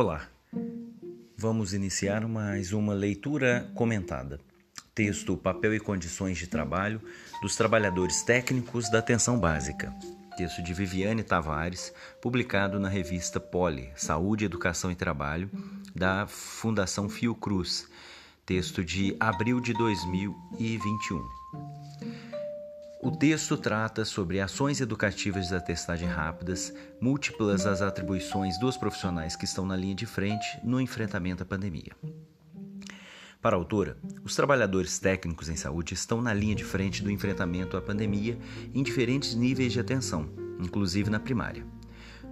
Olá, vamos iniciar mais uma leitura comentada. Texto Papel e Condições de Trabalho dos Trabalhadores Técnicos da Atenção Básica. Texto de Viviane Tavares, publicado na revista Poli, Saúde, Educação e Trabalho, da Fundação Fiocruz. Texto de abril de 2021. O texto trata sobre ações educativas de testagem rápidas, múltiplas as atribuições dos profissionais que estão na linha de frente no enfrentamento à pandemia. Para a autora, os trabalhadores técnicos em saúde estão na linha de frente do enfrentamento à pandemia em diferentes níveis de atenção, inclusive na primária.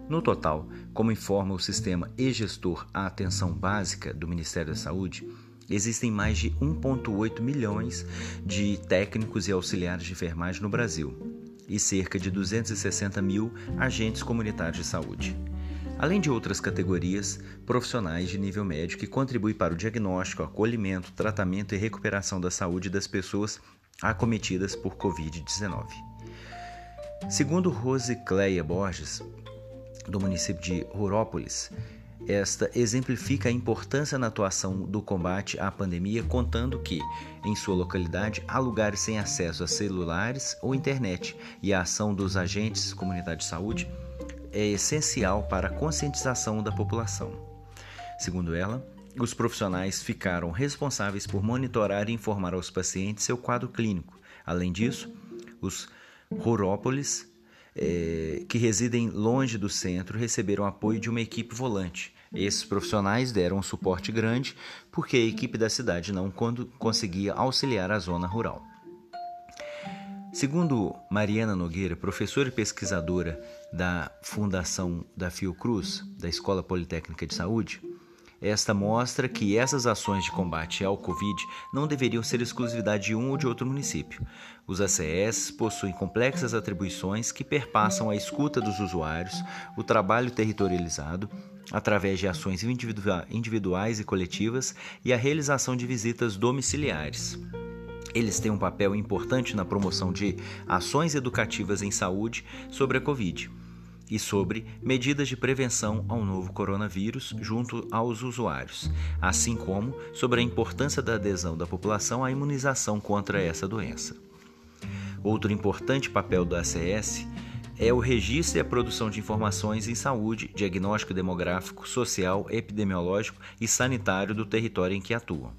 No total, como informa o sistema e-gestor à atenção básica do Ministério da Saúde, Existem mais de 1,8 milhões de técnicos e auxiliares de enfermagem no Brasil e cerca de 260 mil agentes comunitários de saúde. Além de outras categorias profissionais de nível médio que contribuem para o diagnóstico, acolhimento, tratamento e recuperação da saúde das pessoas acometidas por Covid-19. Segundo Rose Cleia Borges, do município de Rurópolis, esta exemplifica a importância na atuação do combate à pandemia, contando que, em sua localidade, há lugares sem acesso a celulares ou internet e a ação dos agentes comunidade de saúde é essencial para a conscientização da população. Segundo ela, os profissionais ficaram responsáveis por monitorar e informar aos pacientes seu quadro clínico. Além disso, os rurópolis é, que residem longe do centro receberam apoio de uma equipe volante. Esses profissionais deram um suporte grande porque a equipe da cidade não conseguia auxiliar a zona rural. Segundo Mariana Nogueira, professora e pesquisadora da Fundação da Fiocruz, da Escola Politécnica de Saúde, esta mostra que essas ações de combate ao Covid não deveriam ser exclusividade de um ou de outro município. Os ACS possuem complexas atribuições que perpassam a escuta dos usuários, o trabalho territorializado, através de ações individuais e coletivas, e a realização de visitas domiciliares. Eles têm um papel importante na promoção de ações educativas em saúde sobre a Covid e sobre medidas de prevenção ao novo coronavírus junto aos usuários, assim como sobre a importância da adesão da população à imunização contra essa doença. Outro importante papel do ACS é o registro e a produção de informações em saúde, diagnóstico demográfico, social, epidemiológico e sanitário do território em que atuam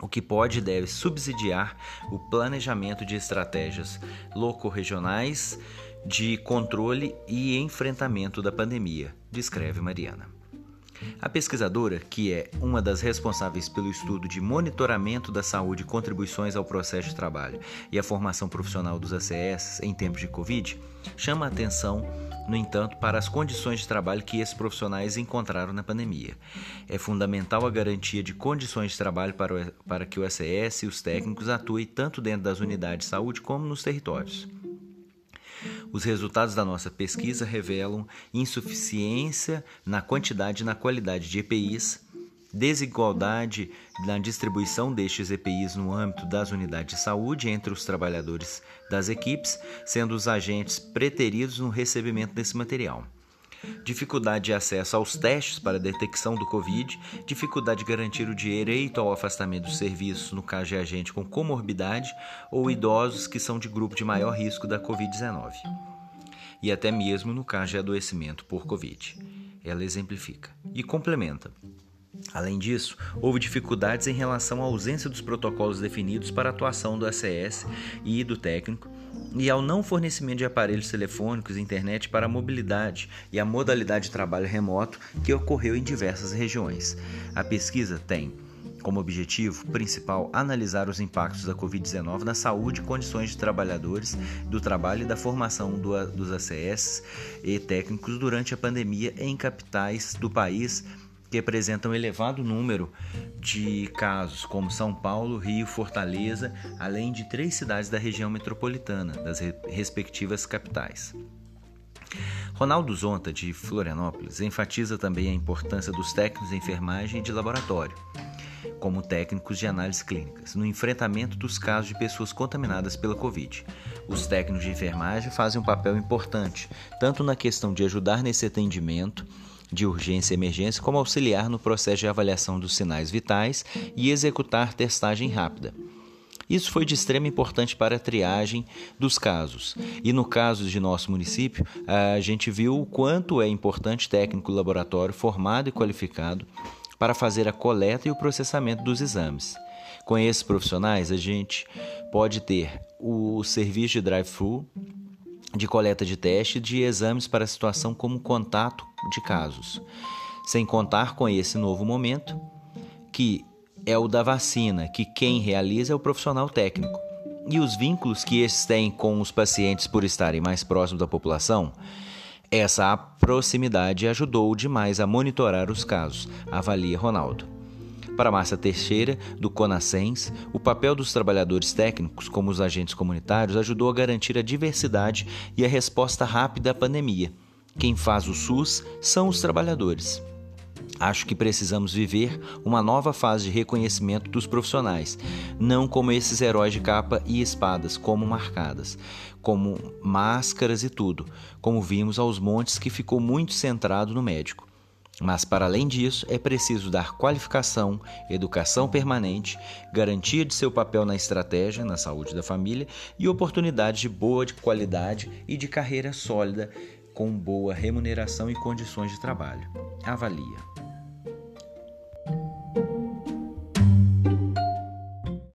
o que pode e deve subsidiar o planejamento de estratégias loco-regionais de controle e enfrentamento da pandemia, descreve Mariana. A pesquisadora, que é uma das responsáveis pelo estudo de monitoramento da saúde e contribuições ao processo de trabalho e a formação profissional dos ACS em tempos de Covid, chama a atenção, no entanto, para as condições de trabalho que esses profissionais encontraram na pandemia. É fundamental a garantia de condições de trabalho para, o, para que o ACS e os técnicos atuem tanto dentro das unidades de saúde como nos territórios. Os resultados da nossa pesquisa revelam insuficiência na quantidade e na qualidade de EPIs, desigualdade na distribuição destes EPIs no âmbito das unidades de saúde entre os trabalhadores das equipes, sendo os agentes preteridos no recebimento desse material. Dificuldade de acesso aos testes para detecção do Covid, dificuldade de garantir o direito ao afastamento dos serviços no caso de agente com comorbidade ou idosos que são de grupo de maior risco da Covid-19, e até mesmo no caso de adoecimento por Covid. Ela exemplifica e complementa. Além disso, houve dificuldades em relação à ausência dos protocolos definidos para a atuação do ACS e do técnico e ao não fornecimento de aparelhos telefônicos e internet para a mobilidade e a modalidade de trabalho remoto que ocorreu em diversas regiões. A pesquisa tem como objetivo principal analisar os impactos da Covid-19 na saúde e condições de trabalhadores, do trabalho e da formação do, dos ACS e técnicos durante a pandemia em capitais do país que apresentam elevado número de casos, como São Paulo, Rio, Fortaleza, além de três cidades da região metropolitana, das respectivas capitais. Ronaldo Zonta, de Florianópolis, enfatiza também a importância dos técnicos de enfermagem e de laboratório, como técnicos de análise clínicas, no enfrentamento dos casos de pessoas contaminadas pela Covid. Os técnicos de enfermagem fazem um papel importante, tanto na questão de ajudar nesse atendimento, de urgência e emergência como auxiliar no processo de avaliação dos sinais vitais e executar testagem rápida. Isso foi de extrema importância para a triagem dos casos. E no caso de nosso município, a gente viu o quanto é importante técnico laboratório formado e qualificado para fazer a coleta e o processamento dos exames. Com esses profissionais, a gente pode ter o serviço de drive-thru, de coleta de teste de exames para a situação como contato de casos, sem contar com esse novo momento que é o da vacina, que quem realiza é o profissional técnico. E os vínculos que esses têm com os pacientes por estarem mais próximos da população, essa proximidade ajudou demais a monitorar os casos, avalia Ronaldo. Para Márcia Teixeira, do Conascens, o papel dos trabalhadores técnicos, como os agentes comunitários, ajudou a garantir a diversidade e a resposta rápida à pandemia. Quem faz o SUS são os trabalhadores. Acho que precisamos viver uma nova fase de reconhecimento dos profissionais, não como esses heróis de capa e espadas, como marcadas, como máscaras e tudo, como vimos aos montes que ficou muito centrado no médico. Mas, para além disso, é preciso dar qualificação, educação permanente, garantia de seu papel na estratégia, na saúde da família e oportunidade de boa de qualidade e de carreira sólida com boa remuneração e condições de trabalho. Avalia.